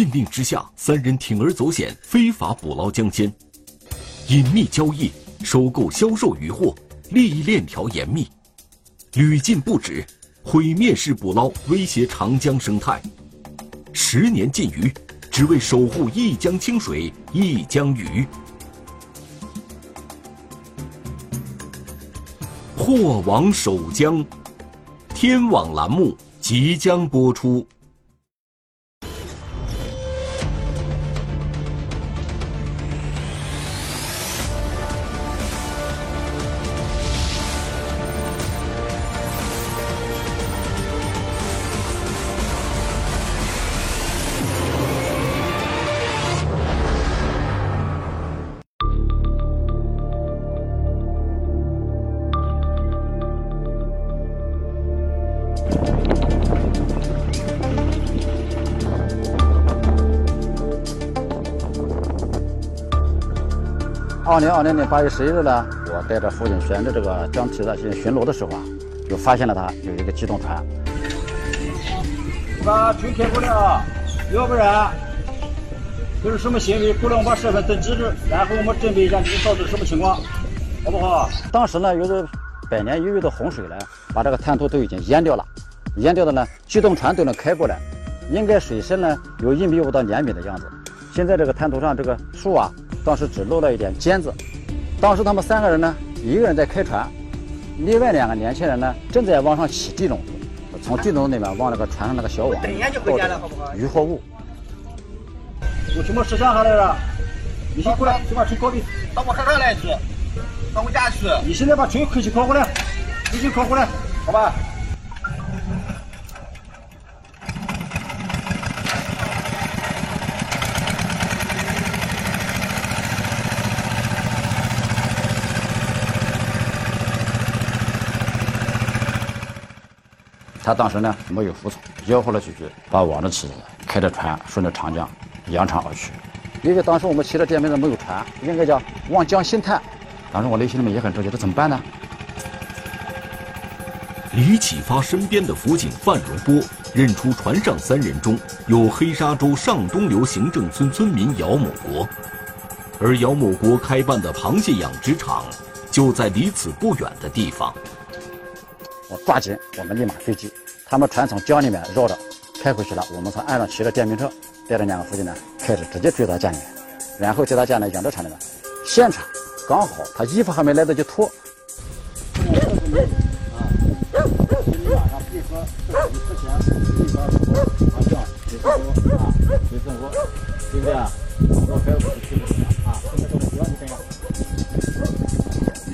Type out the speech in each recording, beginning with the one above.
禁令之下，三人铤而走险，非法捕捞江鲜，隐秘交易、收购、销售渔获，利益链条严密，屡禁不止，毁灭式捕捞威胁长江生态。十年禁渔，只为守护一江清水、一江鱼。祸王守江，天网栏目即将播出。二零二零年八月十一日呢，我带着父亲沿着这个江堤的进行巡逻的时候啊，就发现了他有一个机动船。把船开过来啊，要不然这是什么行为？过来我把身份登记着，然后我们准备一下你到底什么情况，好不好？当时呢，由于百年一遇的洪水呢，把这个滩涂都已经淹掉了，淹掉的呢，机动船都能开过来，应该水深呢有一米五到两米的样子。现在这个滩涂上这个树啊。当时只露了一点尖子，当时他们三个人呢，一个人在开船，另外两个年轻人呢正在往上起地笼子，从地笼里面往那个船上那个小网倒渔获物。我全部摄像下来了，你先过来，先把船靠边，到我车上来去，到我家去。你现在把船快去靠过来，快些靠过来，好吧？他当时呢没有服从，吆喝了几句，把网子起，开着船顺着长江扬长而去。因为当时我们骑着电瓶车没有船，应该叫望江兴叹。当时我内心里面也很着急，这怎么办呢？李启发身边的辅警范荣波认出船上三人中有黑沙洲上东流行政村村民姚某国，而姚某国开办的螃蟹养殖场就在离此不远的地方。我抓紧，我们立马追击。他们船从江里面绕着开回去了，我们从岸上骑着电瓶车，带着两个辅警呢，开始直接追到家里面，然后在他家呢养殖场里面，现场刚好他衣服还没来得及脱。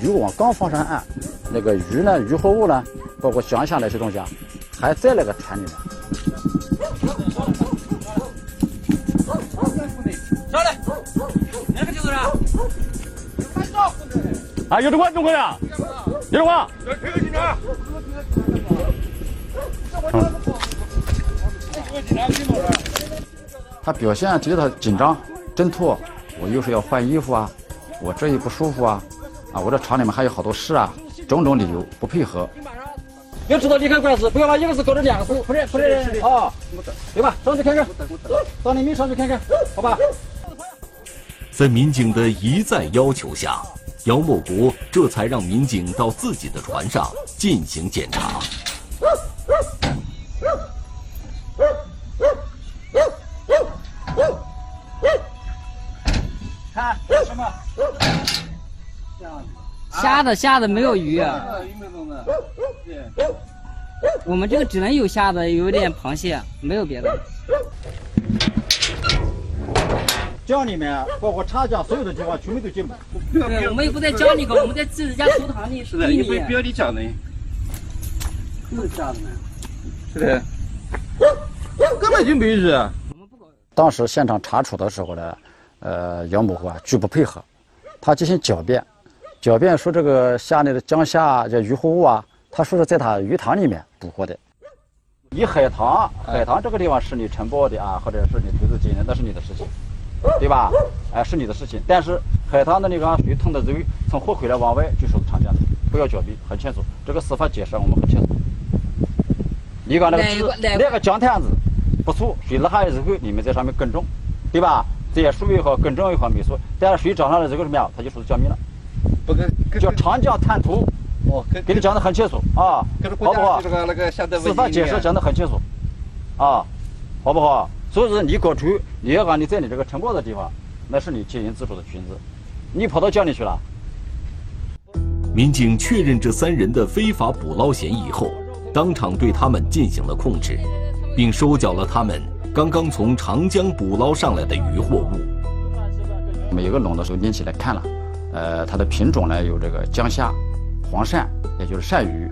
渔网刚放上岸，那个鱼呢，鱼和物呢？包括江虾那些东西啊，还在那个船里面。上来，哪个就是啊？啊，有的话，中国呀，有的话。他表现觉得紧张、挣脱，我又是要换衣服啊，我这一不舒服啊，啊，我这厂里面还有好多事啊，种种理由不配合。要知道离开管子，不要把一个字搞成两个字，快点快点啊！对吧？上去看看，到你们上去看看，好吧？在民警的一再要求下，姚某国这才让民警到自己的船上进行检查。看什么？虾的虾的没有鱼。我们这个只能有虾子，有点螃蟹，没有别的。江里面包括长江所有的地方全部都进不。对，我们又不在江里搞，我们在自己家池塘里。是的，你不不要你讲的。是这样的。是的。根本就没鱼。当时现场查处的时候呢，呃，杨某国啊拒不配合，他进行狡辩，狡辩说这个虾内的江虾这渔获物啊。他说是在他鱼塘里面捕获的。你海棠，海棠这个地方是你承包的啊，或者是你投资经营，那是你的事情，对吧？哎，是你的事情。但是海棠的那个水通的走，从后回来往外就属长江的，不要狡辩，很清楚。这个司法解释我们很清楚。你讲那个那个江滩子，不错，水落下来之后，你们在上面耕种，对吧？这些树也好，耕种也好没错。但是水涨上来之后什么呀？它就属于江面了。不跟叫长江滩涂，哦，给你讲的很清楚啊，好不好这？个那个相对司法解释讲的很清楚，啊，好不好？所以说你搞出，你要按你在你这个承包的地方，那是你经营自主的裙子，你跑到江里去了。民警确认这三人的非法捕捞嫌疑后，当场对他们进行了控制，并收缴了他们刚刚从长江捕捞上来的渔获物。每个笼的时候拎起来看了，呃，它的品种呢有这个江虾、黄鳝，也就是鳝鱼，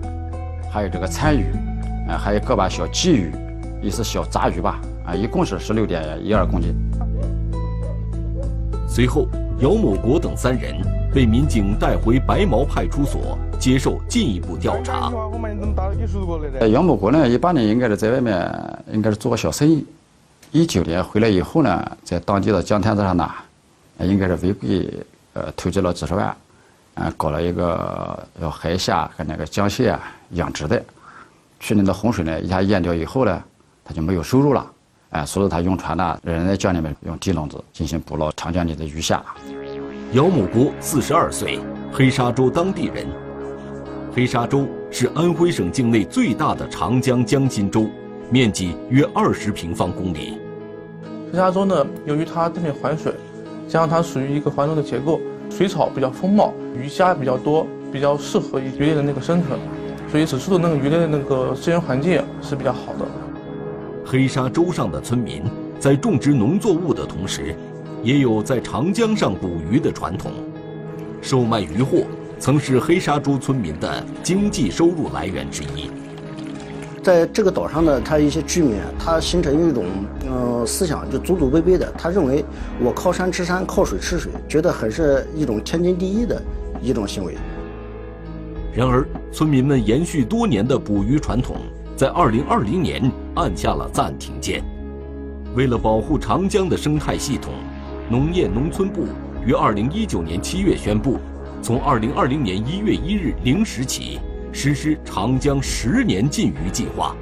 还有这个鲳鱼，呃，还有个把小鲫鱼，也是小杂鱼吧，啊，一共是十六点一二公斤。随后，姚某国等三人被民警带回白毛派出所接受进一步调查。呃，杨某国呢，一八年应该是在外面应该是做个小生意，一九年回来以后呢，在当地的江滩子上呢，呃应该是违规呃投资了几十万，呃，搞了一个要海虾和那个江蟹啊养殖的。去年的洪水呢，一下淹掉以后呢，他就没有收入了，哎、所以他用船呢，人在江里面用地笼子进行捕捞长江里的鱼虾。姚某国，四十二岁，黑沙洲当地人。黑沙洲是安徽省境内最大的长江江心洲，面积约二十平方公里。黑沙洲呢，由于它地面环水，加上它属于一个环流的结构，水草比较丰茂，鱼虾比较多，比较适合于鱼类的那个生存，所以此处的那个鱼类的那个资源环境是比较好的。黑沙洲上的村民在种植农作物的同时，也有在长江上捕鱼的传统。售卖渔获曾是黑沙洲村民的经济收入来源之一。在这个岛上呢，他一些居民，他形成一种呃思想，就祖祖辈辈的，他认为我靠山吃山，靠水吃水，觉得很是一种天经地义的一种行为。然而，村民们延续多年的捕鱼传统，在2020年按下了暂停键。为了保护长江的生态系统，农业农村部于2019年7月宣布，从2020年1月1日零时起实施长江十年禁渔计划。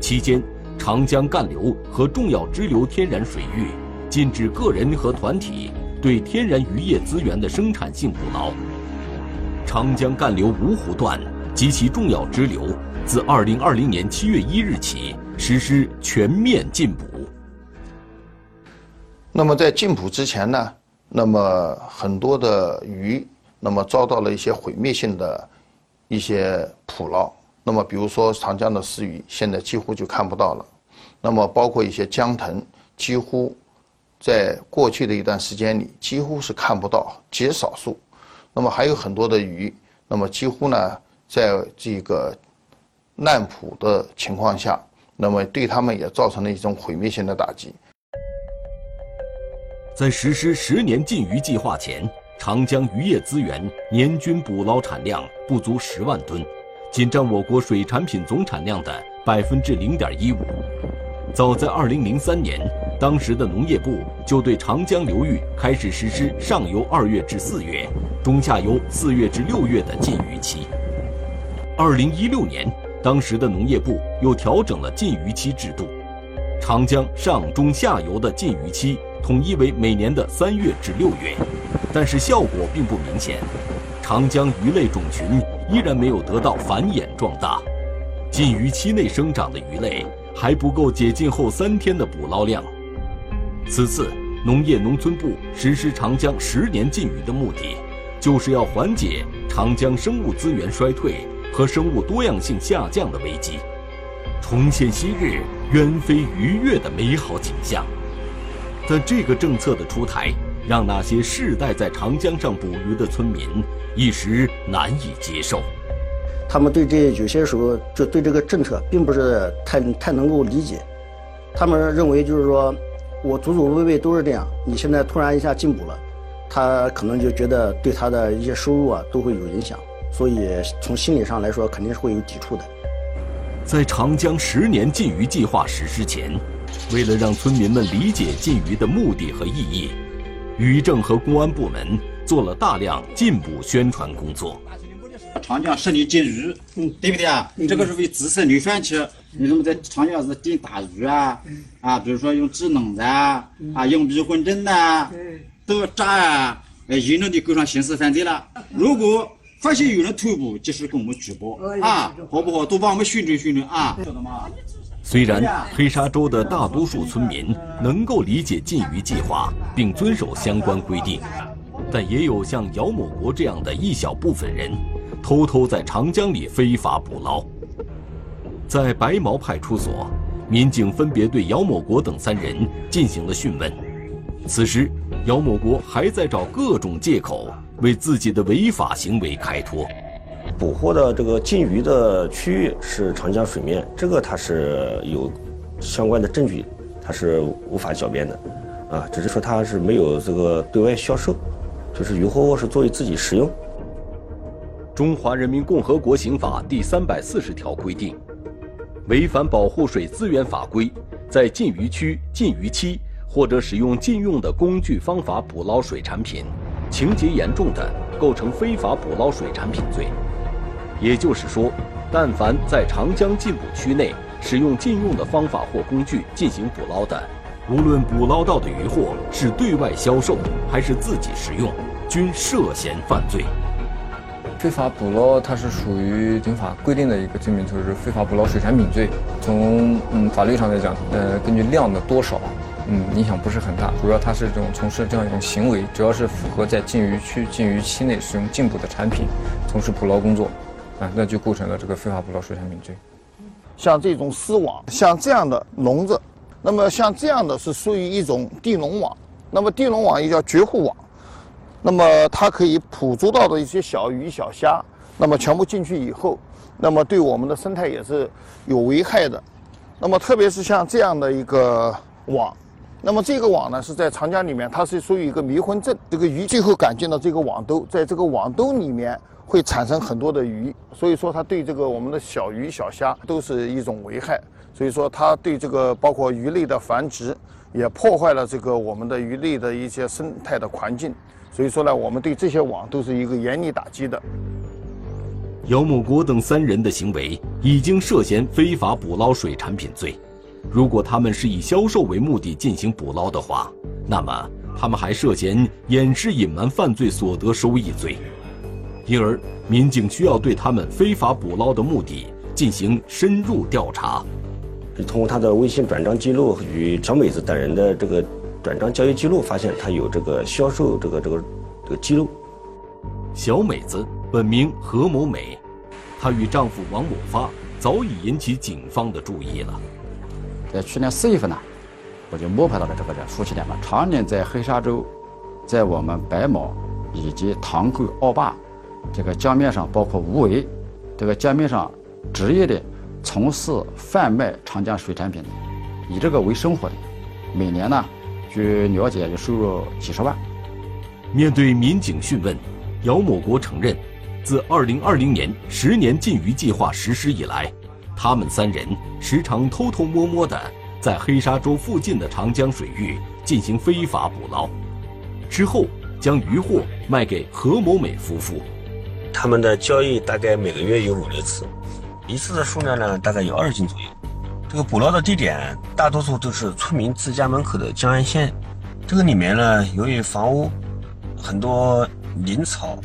期间，长江干流和重要支流天然水域禁止个人和团体对天然渔业资源的生产性捕捞。长江干流芜湖段及其重要支流，自2020年7月1日起实施全面禁捕。那么在禁捕之前呢，那么很多的鱼，那么遭到了一些毁灭性的一些捕捞。那么比如说长江的石鱼，现在几乎就看不到了。那么包括一些江豚，几乎在过去的一段时间里，几乎是看不到，极少数。那么还有很多的鱼，那么几乎呢，在这个滥捕的情况下，那么对他们也造成了一种毁灭性的打击。在实施十年禁渔计划前，长江渔业资源年均捕捞产量不足十万吨，仅占我国水产品总产量的百分之零点一五。早在二零零三年，当时的农业部就对长江流域开始实施上游二月至四月、中下游四月至六月的禁渔期。二零一六年，当时的农业部又调整了禁渔期制度，长江上中下游的禁渔期统一为每年的三月至六月，但是效果并不明显，长江鱼类种群依然没有得到繁衍壮大，禁渔期内生长的鱼类还不够解禁后三天的捕捞量。此次农业农村部实施长江十年禁渔的目的，就是要缓解长江生物资源衰退和生物多样性下降的危机，重现昔日鸢飞鱼跃的美好景象。但这个政策的出台，让那些世代在长江上捕鱼的村民一时难以接受。他们对这有些时候就对这个政策并不是太太能够理解，他们认为就是说，我祖祖辈辈都是这样，你现在突然一下禁捕了，他可能就觉得对他的一些收入啊都会有影响，所以从心理上来说肯定是会有抵触的。在长江十年禁渔计划实施前，为了让村民们理解禁渔的目的和意义，渔政和公安部门做了大量禁捕宣传工作。长江十里禁渔，嗯，对不对啊？这个是为自身的选区，你怎么在长江是进大鱼啊，啊，比如说用制冷的啊，啊，用迷魂针的，都炸啊，严重的构成刑事犯罪了。如果发现有人偷捕，及时跟我们举报啊，好不好？多帮我们宣传宣传啊，晓得吗？虽然黑沙洲的大多数村民能够理解禁渔计划并遵守相关规定，但也有像姚某国这样的一小部分人，偷偷在长江里非法捕捞。在白毛派出所，民警分别对姚某国等三人进行了讯问。此时，姚某国还在找各种借口。为自己的违法行为开脱。捕获的这个禁渔的区域是长江水面，这个它是有相关的证据，它是无法狡辩的，啊，只是说它是没有这个对外销售，就是渔获物是作为自己食用。中华人民共和国刑法第三百四十条规定，违反保护水资源法规，在禁渔区、禁渔期或者使用禁用的工具方法捕捞水产品。情节严重的，构成非法捕捞水产品罪。也就是说，但凡在长江禁捕区内使用禁用的方法或工具进行捕捞的，无论捕捞到的渔获是对外销售还是自己食用，均涉嫌犯罪。非法捕捞它是属于刑法规定的一个罪名，就是非法捕捞水产品罪。从嗯法律上来讲，呃，根据量的多少。嗯，影响不是很大，主要它是这种从事这样一种行为，主要是符合在禁渔区、禁渔期内使用禁捕的产品，从事捕捞工作，啊，那就构成了这个非法捕捞水产品罪。像这种丝网，像这样的笼子，那么像这样的是属于一种地笼网，那么地笼网也叫绝户网，那么它可以捕捉到的一些小鱼小虾，那么全部进去以后，那么对我们的生态也是有危害的，那么特别是像这样的一个网。那么这个网呢是在长江里面，它是属于一个迷魂阵。这个鱼最后赶进了这个网兜，在这个网兜里面会产生很多的鱼，所以说它对这个我们的小鱼小虾都是一种危害。所以说它对这个包括鱼类的繁殖，也破坏了这个我们的鱼类的一些生态的环境。所以说呢，我们对这些网都是一个严厉打击的。姚某国等三人的行为已经涉嫌非法捕捞水产品罪。如果他们是以销售为目的进行捕捞的话，那么他们还涉嫌掩饰隐瞒犯罪所得收益罪，因而民警需要对他们非法捕捞的目的进行深入调查。通过他的微信转账记录与小美子等人的这个转账交易记录，发现他有这个销售这个这个这个记录。小美子本名何某美，她与丈夫王某发早已引起警方的注意了。在去年四月份呢，我就摸排到了这个人夫妻两个常年在黑沙洲，在我们白某以及塘沟、澳坝这个江面上，包括无为这个江面上，职业的从事贩卖长江水产品的，以这个为生活的，每年呢，据了解就收入几十万。面对民警讯问，姚某国承认，自2020年十年禁渔计划实施以来。他们三人时常偷偷摸摸地在黑沙洲附近的长江水域进行非法捕捞，之后将渔获卖给何某美夫妇。他们的交易大概每个月有五六次，一次的数量呢大概有二十斤左右。这个捕捞的地点大多数都是村民自家门口的江岸线。这个里面呢，由于房屋很多林草、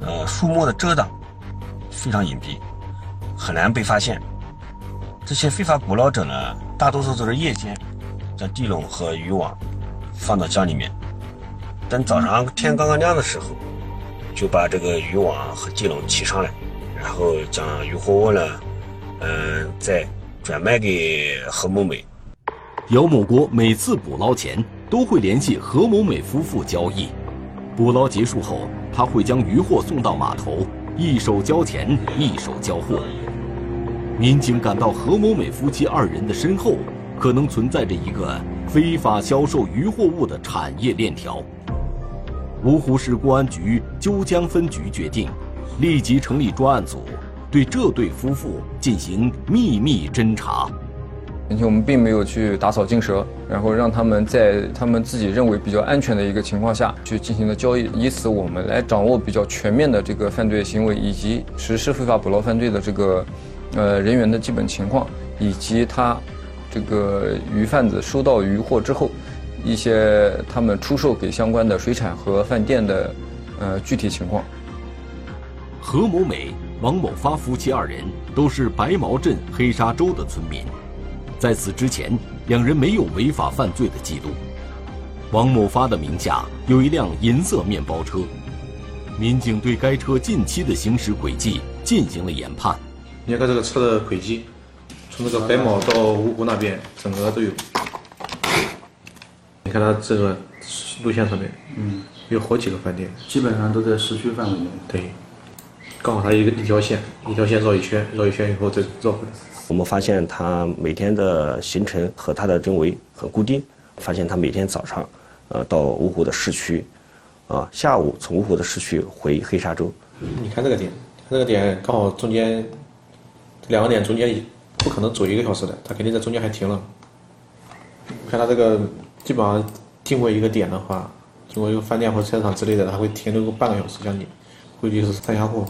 呃树木的遮挡，非常隐蔽。很难被发现。这些非法捕捞者呢，大多数都是夜间将地笼和渔网放到江里面，等早上天刚刚亮的时候，就把这个渔网和地笼提上来，然后将渔获物呢，嗯，再转卖给何某美。姚某国每次捕捞前都会联系何某美夫妇交易，捕捞结束后，他会将渔获送到码头，一手交钱，一手交货。民警感到何某美夫妻二人的身后，可能存在着一个非法销售渔获物的产业链条。芜湖市公安局鸠江分局决定，立即成立专案组，对这对夫妇进行秘密侦查。并且我们并没有去打草惊蛇，然后让他们在他们自己认为比较安全的一个情况下去进行了交易，以此我们来掌握比较全面的这个犯罪行为以及实施非法捕捞犯罪的这个。呃，人员的基本情况，以及他这个鱼贩子收到鱼货之后，一些他们出售给相关的水产和饭店的呃具体情况。何某美、王某发夫妻二人都是白毛镇黑沙洲的村民，在此之前，两人没有违法犯罪的记录。王某发的名下有一辆银色面包车，民警对该车近期的行驶轨迹进行了研判。你看这个车的轨迹，从这个白毛到芜湖那边，整个都有。你看它这个路线上面，嗯，有好几个饭店，基本上都在市区范围内。对。刚好它一个一条线，一条线绕一圈，绕一圈以后再绕回来。我们发现他每天的行程和他的周围很固定，发现他每天早上，呃，到芜湖的市区，啊，下午从芜湖的市区回黑沙洲。你看这个点，这个点刚好中间，两个点中间不可能走一个小时的，他肯定在中间还停了。看他这个基本上经过一个点的话，经过一个饭店或菜市场之类的，它会停留个半个小时将近，估计是上下货。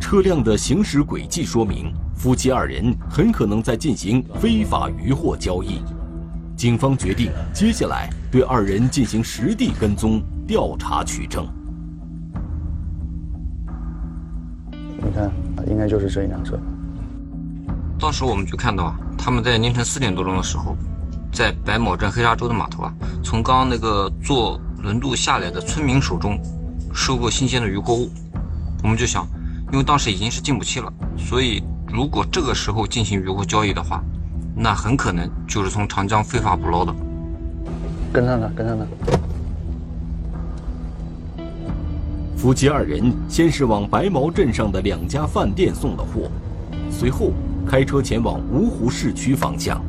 车辆的行驶轨迹说明，夫妻二人很可能在进行非法渔获交易。警方决定接下来对二人进行实地跟踪调查取证。你看，应该就是这一辆车。当时我们就看到啊，他们在凌晨四点多钟的时候，在白毛镇黑沙洲的码头啊，从刚刚那个坐轮渡下来的村民手中收购新鲜的渔获物。我们就想。因为当时已经是禁捕期了，所以如果这个时候进行渔获交易的话，那很可能就是从长江非法捕捞的。跟上他，跟上他。夫妻二人先是往白毛镇上的两家饭店送了货，随后开车前往芜湖市区方向。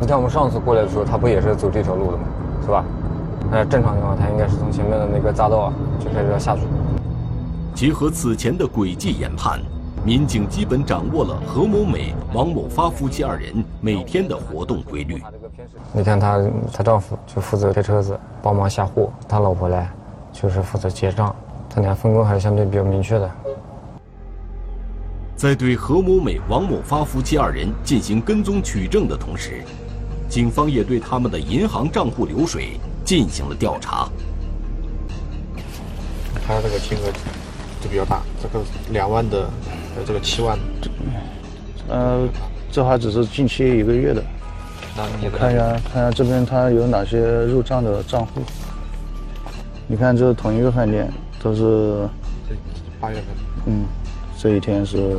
你看我们上次过来的时候，他不也是走这条路的吗？是吧？那正常情况，他应该是从前面的那个匝道啊，就开始要下去。结合此前的轨迹研判，民警基本掌握了何某美、王某发夫妻二人每天的活动规律。你看他，他丈夫就负责开车子帮忙下货，他老婆呢就是负责结账，他俩分工还是相对比较明确的。在对何某美、王某发夫妻二人进行跟踪取证的同时，警方也对他们的银行账户流水进行了调查。他这个金额。就比较大，这个两万的，还有这个七万的，呃，这还只是近期一个月的。我看一下，看一下这边他有哪些入账的账户。你看，这是同一个饭店，都是八月份。嗯，这一天是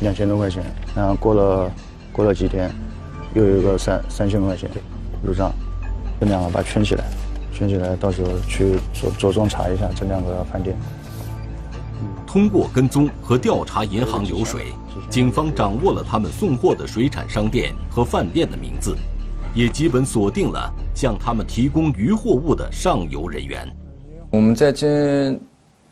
两千多块钱，然后过了过了几天，又有一个三三千块钱入账，这两个把它圈起来，圈起来，到时候去着着重查一下这两个饭店。通过跟踪和调查银行流水，警方掌握了他们送货的水产商店和饭店的名字，也基本锁定了向他们提供鱼货物的上游人员。我们在今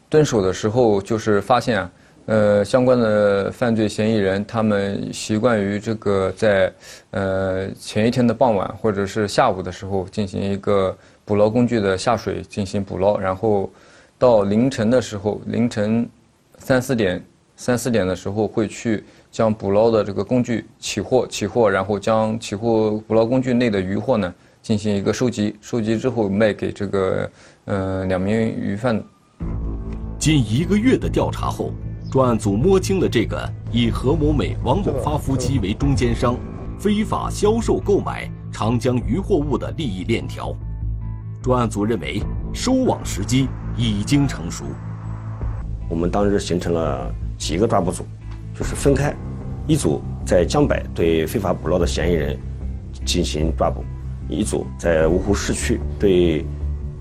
蹲守的时候，就是发现，呃，相关的犯罪嫌疑人他们习惯于这个在呃前一天的傍晚或者是下午的时候进行一个捕捞工具的下水进行捕捞，然后到凌晨的时候凌晨。三四点，三四点的时候会去将捕捞的这个工具起货，起货，然后将起货捕捞工具内的渔获呢进行一个收集，收集之后卖给这个呃两名鱼贩。近一个月的调查后，专案组摸清了这个以何某美、王某发夫妻为中间商，非法销售购买长江渔获物的利益链条。专案组认为，收网时机已经成熟。我们当日形成了几个抓捕组，就是分开，一组在江北对非法捕捞的嫌疑人进行抓捕，一组在芜湖市区对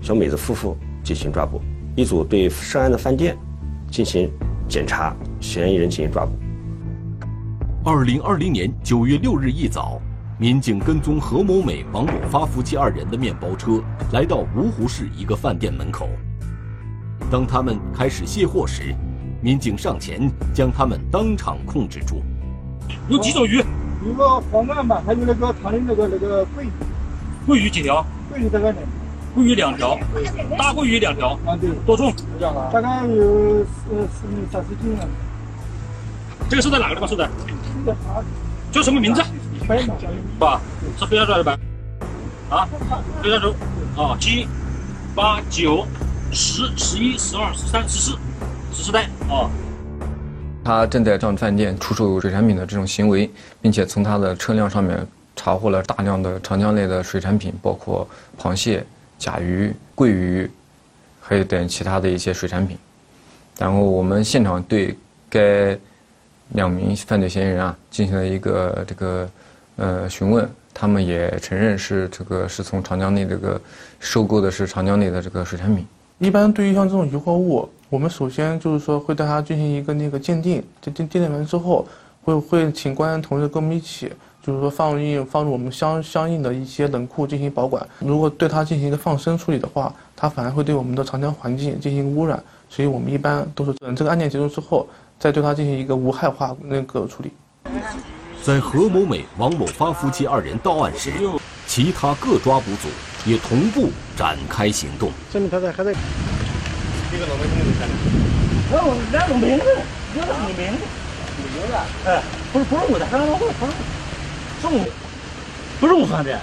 小美子夫妇进行抓捕，一组对涉案的饭店进行检查，嫌疑人进行抓捕。二零二零年九月六日一早，民警跟踪何某美、王某发夫妻二人的面包车，来到芜湖市一个饭店门口。当他们开始卸货时，民警上前将他们当场控制住。有几种鱼？有个黄鳝吧，还有那个长的那个那个桂鱼。桂鱼几条？桂鱼大概两。桂鱼两条，大桂鱼两条。啊，对。多重？大概有呃四三十斤了。这个是在哪个地方收的？叫什么名字？吧，是飞沙洲还是白？啊，飞沙洲。啊，七、八、九、十、十一、十二、十三、十四，十四袋。啊。他正在上饭店出售水产品的这种行为，并且从他的车辆上面查获了大量的长江类的水产品，包括螃蟹、甲鱼、桂鱼，还有等其他的一些水产品。然后我们现场对该两名犯罪嫌疑人啊进行了一个这个呃询问，他们也承认是这个是从长江内这个收购的是长江内的这个水产品。一般对于像这种渔获物，我们首先就是说会对它进行一个那个鉴定，鉴鉴鉴定完之后，会会请公安同志跟我们一起，就是说放入放入我们相相应的一些冷库进行保管。如果对它进行一个放生处理的话，它反而会对我们的长江环境进行污染。所以我们一般都是等这个案件结束之后，再对它进行一个无害化那个处理。在何某美、王某发夫妻二人到案时，其他各抓捕组也同步展开行动。证明他在还在。这个老百姓没看那。我两个名字，有的是名字，你名字。哎，不是不是我的，不是不是，是我，不是我放的。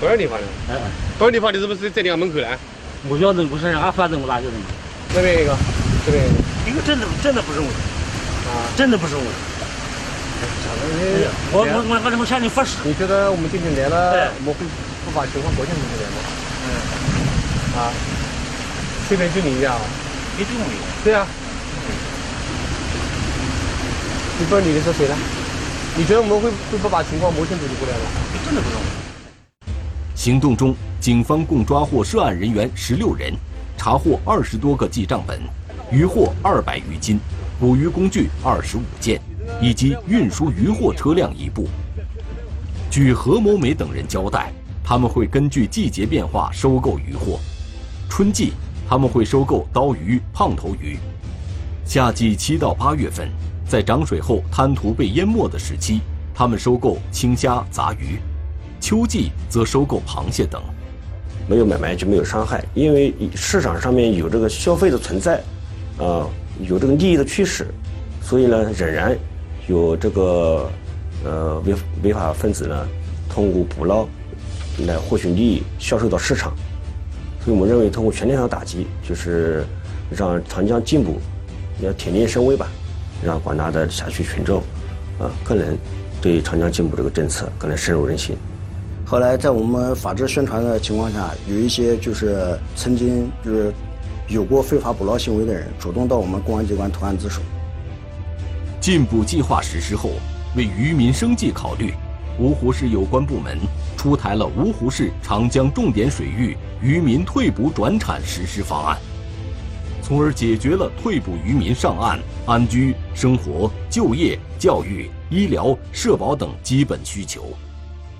不是你放的？哎，多少地方的？是不是在你家门口呢？我晓得不是，俺反正我哪晓得嘛。那边一个，这边一个，一个真的真的不是我的，啊，真的不是我的。我我我我我向你发誓。你觉得我们进行来了，我们会不把情况国庆出来吗？嗯。啊，这边就你一下啊。别拘留。对啊。你不知道你的是谁呢？你觉得我们会会不把情况摸清楚就过来了？真的不用。行动中，警方共抓获涉案人员十六人。查获二十多个记账本，渔获二百余斤，捕鱼工具二十五件，以及运输渔获车辆一部。据何某美等人交代，他们会根据季节变化收购渔获。春季他们会收购刀鱼、胖头鱼；夏季七到八月份，在涨水后滩涂被淹没的时期，他们收购青虾、杂鱼；秋季则收购螃蟹等。没有买卖就没有伤害，因为市场上面有这个消费的存在，啊，有这个利益的驱使，所以呢，仍然有这个呃违违法分子呢，通过捕捞来获取利益，销售到市场。所以我们认为，通过全力上打击，就是让长江进步，要铁定声威吧，让广大的辖区群众啊更能对长江进步这个政策更能深入人心。后来在我们法制宣传的情况下，有一些就是曾经就是有过非法捕捞行为的人，主动到我们公安机关投案自首。进捕计划实施后，为渔民生计考虑，芜湖市有关部门出台了芜湖市长江重点水域渔民退捕转产实施方案，从而解决了退捕渔民上岸安居、生活、就业、教育、医疗、社保等基本需求。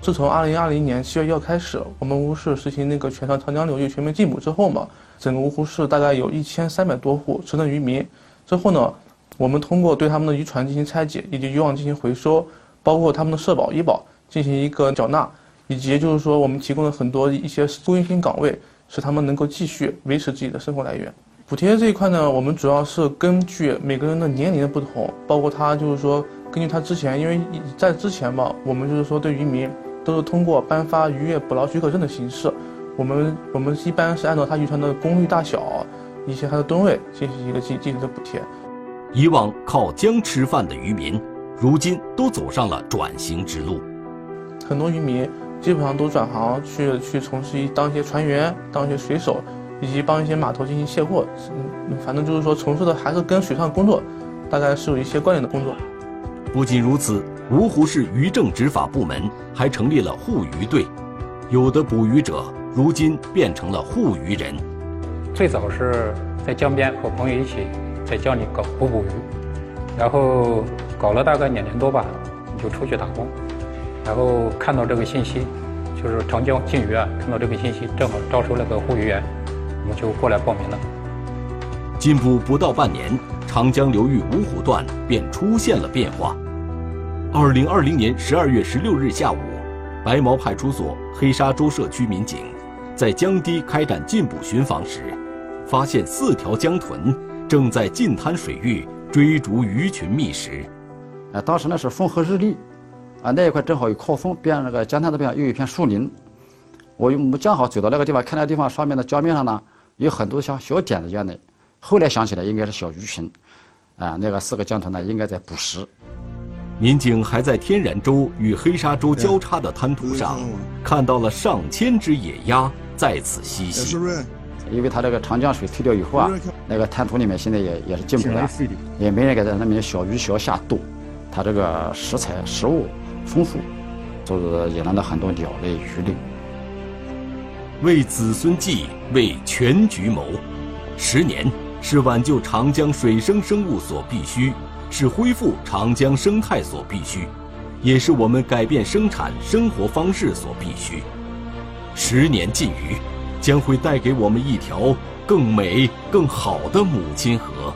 自从二零二零年七月一号开始，我们芜湖市实行那个全长长江流域全面禁捕之后嘛，整个芜湖市大概有一千三百多户城镇渔民。之后呢，我们通过对他们的渔船进行拆解，以及渔网进行回收，包括他们的社保、医保进行一个缴纳，以及就是说我们提供了很多一些租赁性岗位，使他们能够继续维持自己的生活来源。补贴这一块呢，我们主要是根据每个人的年龄的不同，包括他就是说根据他之前，因为在之前嘛，我们就是说对渔民。都是通过颁发渔业捕捞许可证的形式，我们我们一般是按照他渔船的功率大小，以及它的吨位进行一个进进行的补贴。以往靠江吃饭的渔民，如今都走上了转型之路。很多渔民基本上都转行去去从事一当一些船员，当一些水手，以及帮一些码头进行卸货。嗯，反正就是说从事的还是跟水上工作，大概是有一些关联的工作。不仅如此。芜湖市渔政执法部门还成立了护渔队，有的捕鱼者如今变成了护渔人。最早是在江边和朋友一起在江里搞捕捕鱼，然后搞了大概两年多吧，就出去打工，然后看到这个信息，就是长江禁渔啊，看到这个信息正好招收那个护渔员，我们就过来报名了。进步不到半年，长江流域芜湖段便出现了变化。二零二零年十二月十六日下午，白毛派出所黑沙洲社区民警在江堤开展进捕巡防时，发现四条江豚正在近滩水域追逐鱼群觅食。啊，当时呢是风和日丽，啊，那一块正好有靠松，边那个江滩这边又有一片树林，我我们正好走到那个地方，看那个地方上面的江面上呢有很多像小点子一样的，后来想起来应该是小鱼群，啊，那个四个江豚呢应该在捕食。民警还在天然洲与黑沙洲交叉的滩涂上，看到了上千只野鸭在此嬉戏。因为它这个长江水退掉以后啊，那个滩涂里面现在也也是进不来，也没人敢在那边小鱼小虾多，它这个食材食物丰富，就是引来了很多鸟类鱼类。为子孙计，为全局谋，十年是挽救长江水生生物所必须。是恢复长江生态所必须，也是我们改变生产生活方式所必须。十年禁渔，将会带给我们一条更美、更好的母亲河。